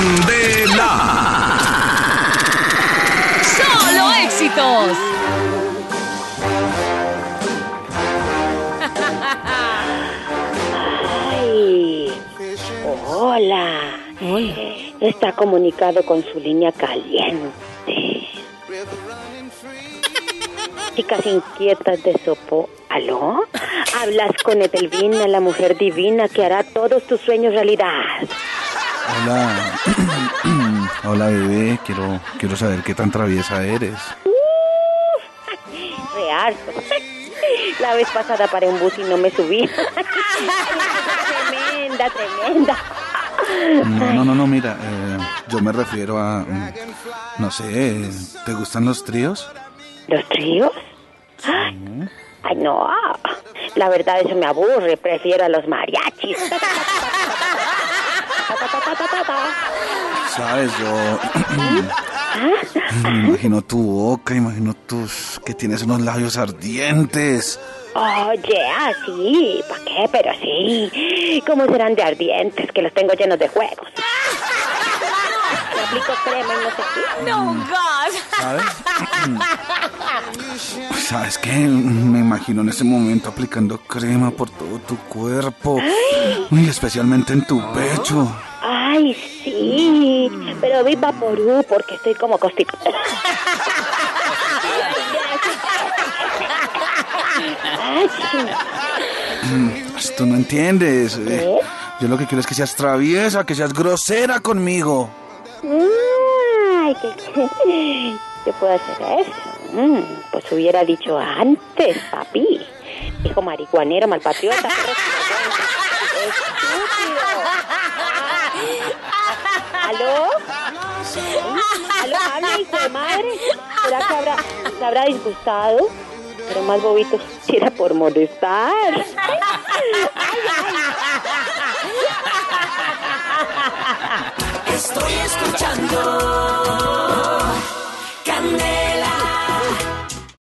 Candela. ¡Solo éxitos! Ay, hola. Está comunicado con su línea caliente. Chicas inquietas de Sopo. ¿Aló? Hablas con Edelvina, la mujer divina que hará todos tus sueños realidad. Hola. Hola, bebé. Quiero, quiero saber qué tan traviesa eres. Real. La vez pasada paré un bus y no me subí. tremenda, tremenda. No, no, no, no, mira. eh, yo me refiero a. mm, No sé. ¿Te gustan los tríos? ¿Los tríos? Ay, no. La verdad, eso me aburre. Prefiero a los mariachis. Sabes, yo. me imagino tu boca, imagino tus. que tienes unos labios ardientes. Oye, así, ¿para qué? Pero sí. ¿Cómo serán de ardientes que los tengo llenos de juegos? Aplico crema y no sé qué. No, God. ¿Sabes? ¿Sabes qué? Me imagino en ese momento aplicando crema por todo tu cuerpo. Y especialmente en tu pecho. Ay, sí. Pero vi vaporú porque estoy como constipada. Ay, Pues Tú no entiendes. eh. ¿Qué? Yo lo que quiero es que seas traviesa, que seas grosera conmigo. Ay, ¿qué, qué, ¿qué puedo hacer eso? Mm, pues hubiera dicho antes, papi. Hijo marihuanero, malpatriota. Estúpido. ¿Aló? ¿Aló? ¿Habla, hijo de madre? ¿Será que habrá, se habrá disgustado? Pero más bobito si era por molestar. Estoy escuchando.